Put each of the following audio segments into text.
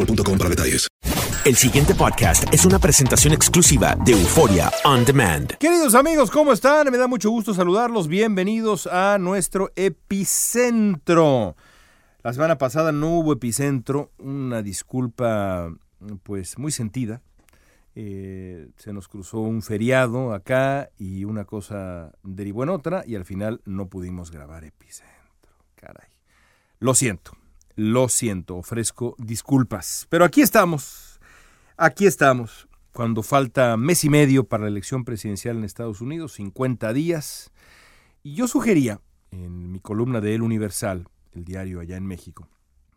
boostmobile.com para detalles. El siguiente podcast es una presentación exclusiva de Euforia On Demand. Queridos amigos, ¿cómo están? Me da mucho gusto saludarlos. Bienvenidos a nuestro epicentro. La semana pasada no hubo epicentro. Una disculpa, pues, muy sentida. Eh, se nos cruzó un feriado acá y una cosa derivó en otra y al final no pudimos grabar epicentro. Caray. Lo siento. Lo siento, ofrezco disculpas. Pero aquí estamos, aquí estamos, cuando falta mes y medio para la elección presidencial en Estados Unidos, 50 días. Y yo sugería, en mi columna de El Universal, el diario allá en México,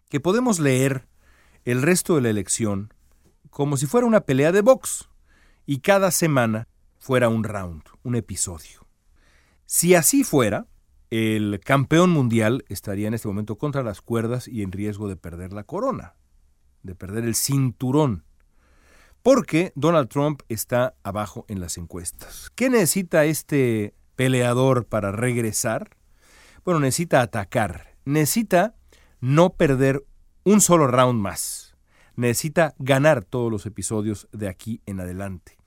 que podemos leer el resto de la elección como si fuera una pelea de box y cada semana fuera un round, un episodio. Si así fuera, el campeón mundial estaría en este momento contra las cuerdas y en riesgo de perder la corona, de perder el cinturón, porque Donald Trump está abajo en las encuestas. ¿Qué necesita este peleador para regresar? Bueno, necesita atacar, necesita no perder un solo round más, necesita ganar todos los episodios de aquí en adelante.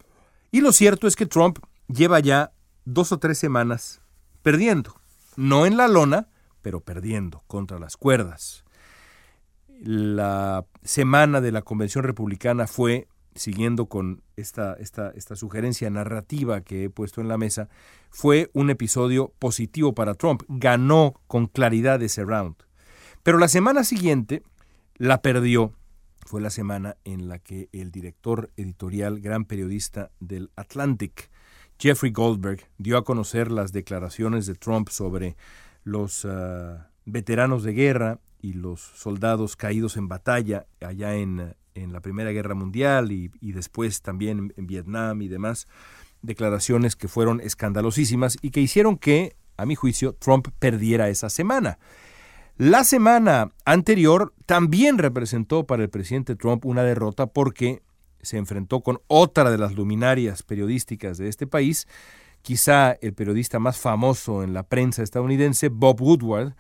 Y lo cierto es que Trump lleva ya dos o tres semanas perdiendo no en la lona, pero perdiendo contra las cuerdas. La semana de la Convención Republicana fue, siguiendo con esta, esta, esta, sugerencia narrativa que he puesto en la mesa, fue un episodio positivo para Trump. Ganó con claridad ese round. Pero la semana siguiente la perdió. Fue la semana en la que el director editorial, gran periodista del Atlantic, Jeffrey Goldberg dio a conocer las declaraciones de Trump sobre los uh, veteranos de guerra y los soldados caídos en batalla allá en, en la Primera Guerra Mundial y, y, después también en Vietnam y demás, declaraciones que fueron escandalosísimas y que hicieron que, a mi juicio, Trump perdiera esa semana. La semana anterior también representó para el presidente Trump una derrota porque se enfrentó con otra de las luminarias periodísticas de este país, quizá el periodista más famoso en la prensa estadounidense, Bob Woodward,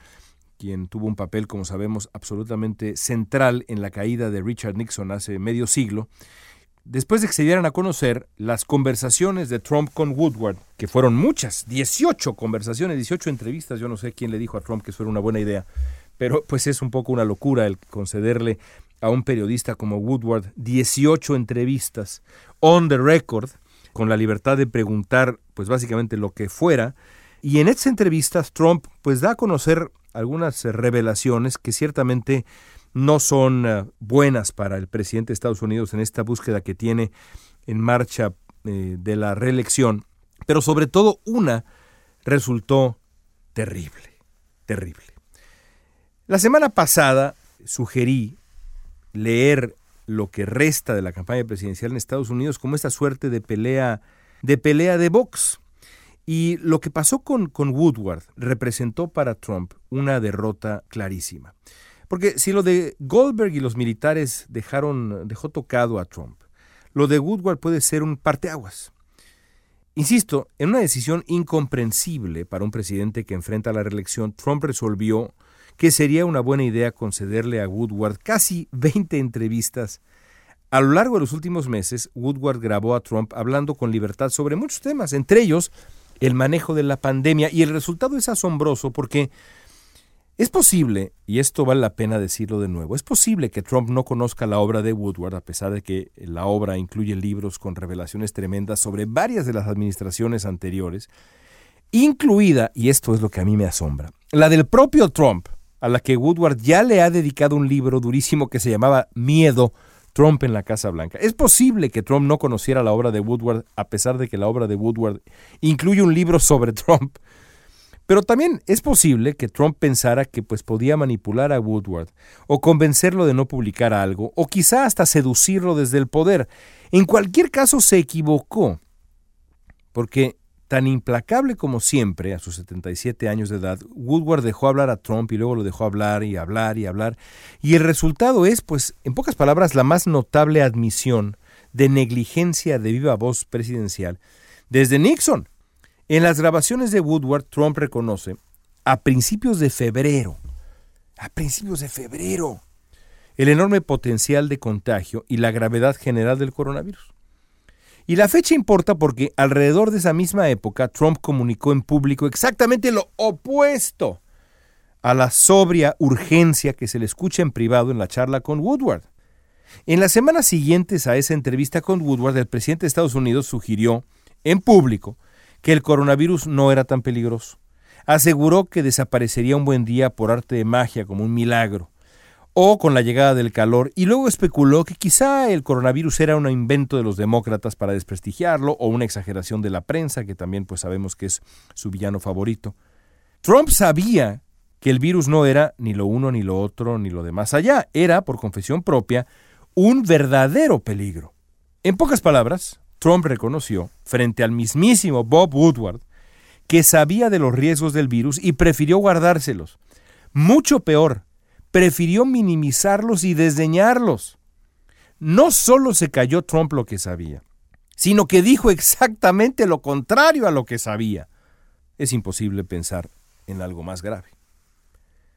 quien tuvo un papel, como sabemos, absolutamente central en la caída de Richard Nixon hace medio siglo, después de que se dieran a conocer las conversaciones de Trump con Woodward, que fueron muchas, 18 conversaciones, 18 entrevistas, yo no sé quién le dijo a Trump que eso era una buena idea, pero pues es un poco una locura el concederle a un periodista como Woodward 18 entrevistas on the record, con la libertad de preguntar pues básicamente lo que fuera, y en estas entrevistas Trump pues da a conocer algunas revelaciones que ciertamente no son uh, buenas para el presidente de Estados Unidos en esta búsqueda que tiene en marcha eh, de la reelección, pero sobre todo una resultó terrible, terrible. La semana pasada sugerí leer lo que resta de la campaña presidencial en Estados Unidos como esta suerte de pelea de pelea de box. Y lo que pasó con, con Woodward representó para Trump una derrota clarísima. Porque si lo de Goldberg y los militares dejaron, dejó tocado a Trump, lo de Woodward puede ser un parteaguas. Insisto, en una decisión incomprensible para un presidente que enfrenta la reelección, Trump resolvió que sería una buena idea concederle a Woodward casi 20 entrevistas. A lo largo de los últimos meses, Woodward grabó a Trump hablando con libertad sobre muchos temas, entre ellos el manejo de la pandemia, y el resultado es asombroso porque es posible, y esto vale la pena decirlo de nuevo, es posible que Trump no conozca la obra de Woodward, a pesar de que la obra incluye libros con revelaciones tremendas sobre varias de las administraciones anteriores, incluida, y esto es lo que a mí me asombra, la del propio Trump, a la que Woodward ya le ha dedicado un libro durísimo que se llamaba Miedo, Trump en la Casa Blanca. Es posible que Trump no conociera la obra de Woodward, a pesar de que la obra de Woodward incluye un libro sobre Trump. Pero también es posible que Trump pensara que pues podía manipular a Woodward o convencerlo de no publicar algo o quizá hasta seducirlo desde el poder. En cualquier caso se equivocó, porque tan implacable como siempre, a sus 77 años de edad, Woodward dejó hablar a Trump y luego lo dejó hablar y hablar y hablar. Y el resultado es, pues, en pocas palabras, la más notable admisión de negligencia de viva voz presidencial desde Nixon. En las grabaciones de Woodward, Trump reconoce, a principios de febrero, a principios de febrero, el enorme potencial de contagio y la gravedad general del coronavirus. Y la fecha importa porque alrededor de esa misma época Trump comunicó en público exactamente lo opuesto a la sobria urgencia que se le escucha en privado en la charla con Woodward. En las semanas siguientes a esa entrevista con Woodward, el presidente de Estados Unidos sugirió en público que el coronavirus no era tan peligroso. Aseguró que desaparecería un buen día por arte de magia como un milagro o con la llegada del calor, y luego especuló que quizá el coronavirus era un invento de los demócratas para desprestigiarlo, o una exageración de la prensa, que también pues sabemos que es su villano favorito. Trump sabía que el virus no era ni lo uno, ni lo otro, ni lo de más allá, era, por confesión propia, un verdadero peligro. En pocas palabras, Trump reconoció, frente al mismísimo Bob Woodward, que sabía de los riesgos del virus y prefirió guardárselos. Mucho peor, prefirió minimizarlos y desdeñarlos. No solo se cayó Trump lo que sabía, sino que dijo exactamente lo contrario a lo que sabía. Es imposible pensar en algo más grave.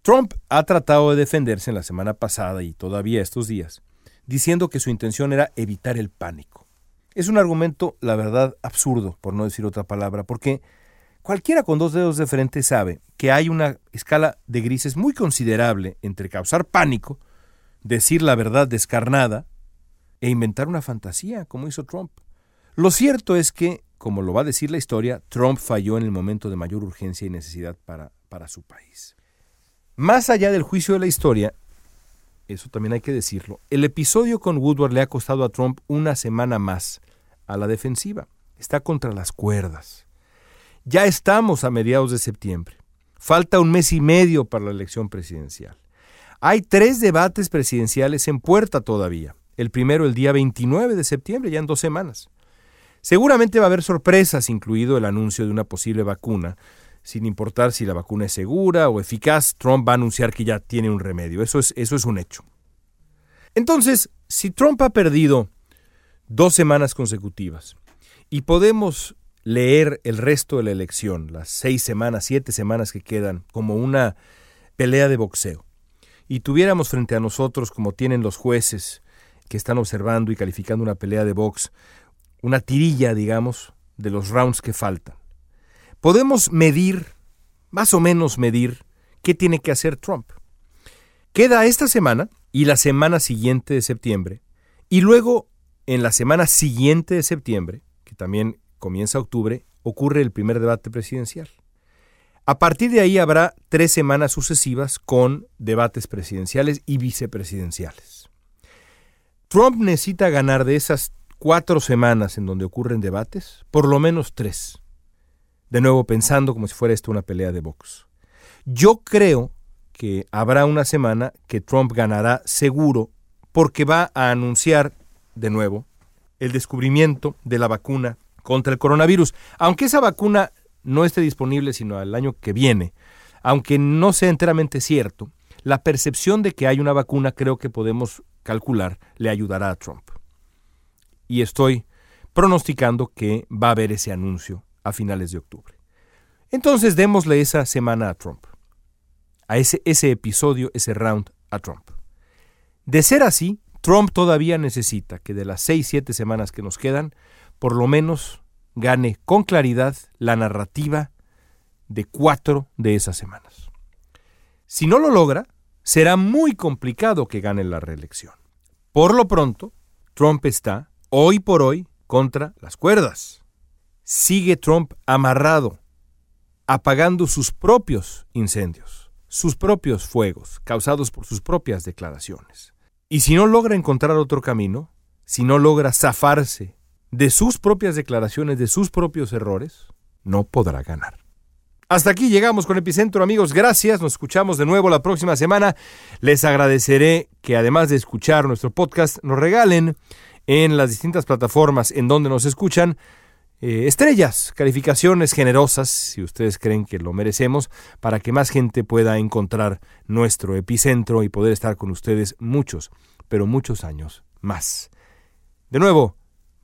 Trump ha tratado de defenderse en la semana pasada y todavía estos días, diciendo que su intención era evitar el pánico. Es un argumento, la verdad, absurdo, por no decir otra palabra, porque Cualquiera con dos dedos de frente sabe que hay una escala de grises muy considerable entre causar pánico, decir la verdad descarnada e inventar una fantasía, como hizo Trump. Lo cierto es que, como lo va a decir la historia, Trump falló en el momento de mayor urgencia y necesidad para, para su país. Más allá del juicio de la historia, eso también hay que decirlo, el episodio con Woodward le ha costado a Trump una semana más a la defensiva. Está contra las cuerdas. Ya estamos a mediados de septiembre. Falta un mes y medio para la elección presidencial. Hay tres debates presidenciales en puerta todavía. El primero el día 29 de septiembre, ya en dos semanas. Seguramente va a haber sorpresas, incluido el anuncio de una posible vacuna. Sin importar si la vacuna es segura o eficaz, Trump va a anunciar que ya tiene un remedio. Eso es, eso es un hecho. Entonces, si Trump ha perdido dos semanas consecutivas y podemos leer el resto de la elección, las seis semanas, siete semanas que quedan, como una pelea de boxeo, y tuviéramos frente a nosotros, como tienen los jueces que están observando y calificando una pelea de box, una tirilla, digamos, de los rounds que faltan, podemos medir, más o menos medir, qué tiene que hacer Trump. Queda esta semana y la semana siguiente de septiembre, y luego en la semana siguiente de septiembre, que también comienza octubre, ocurre el primer debate presidencial. A partir de ahí habrá tres semanas sucesivas con debates presidenciales y vicepresidenciales. Trump necesita ganar de esas cuatro semanas en donde ocurren debates, por lo menos tres. De nuevo pensando como si fuera esto una pelea de box. Yo creo que habrá una semana que Trump ganará seguro porque va a anunciar de nuevo el descubrimiento de la vacuna contra el coronavirus. Aunque esa vacuna no esté disponible sino al año que viene, aunque no sea enteramente cierto, la percepción de que hay una vacuna creo que podemos calcular le ayudará a Trump. Y estoy pronosticando que va a haber ese anuncio a finales de octubre. Entonces démosle esa semana a Trump, a ese, ese episodio, ese round a Trump. De ser así, Trump todavía necesita que de las seis, siete semanas que nos quedan, por lo menos gane con claridad la narrativa de cuatro de esas semanas. Si no lo logra, será muy complicado que gane la reelección. Por lo pronto, Trump está, hoy por hoy, contra las cuerdas. Sigue Trump amarrado, apagando sus propios incendios, sus propios fuegos, causados por sus propias declaraciones. Y si no logra encontrar otro camino, si no logra zafarse de sus propias declaraciones, de sus propios errores, no podrá ganar. Hasta aquí llegamos con Epicentro, amigos. Gracias. Nos escuchamos de nuevo la próxima semana. Les agradeceré que además de escuchar nuestro podcast, nos regalen en las distintas plataformas en donde nos escuchan eh, estrellas, calificaciones generosas, si ustedes creen que lo merecemos, para que más gente pueda encontrar nuestro epicentro y poder estar con ustedes muchos, pero muchos años más. De nuevo,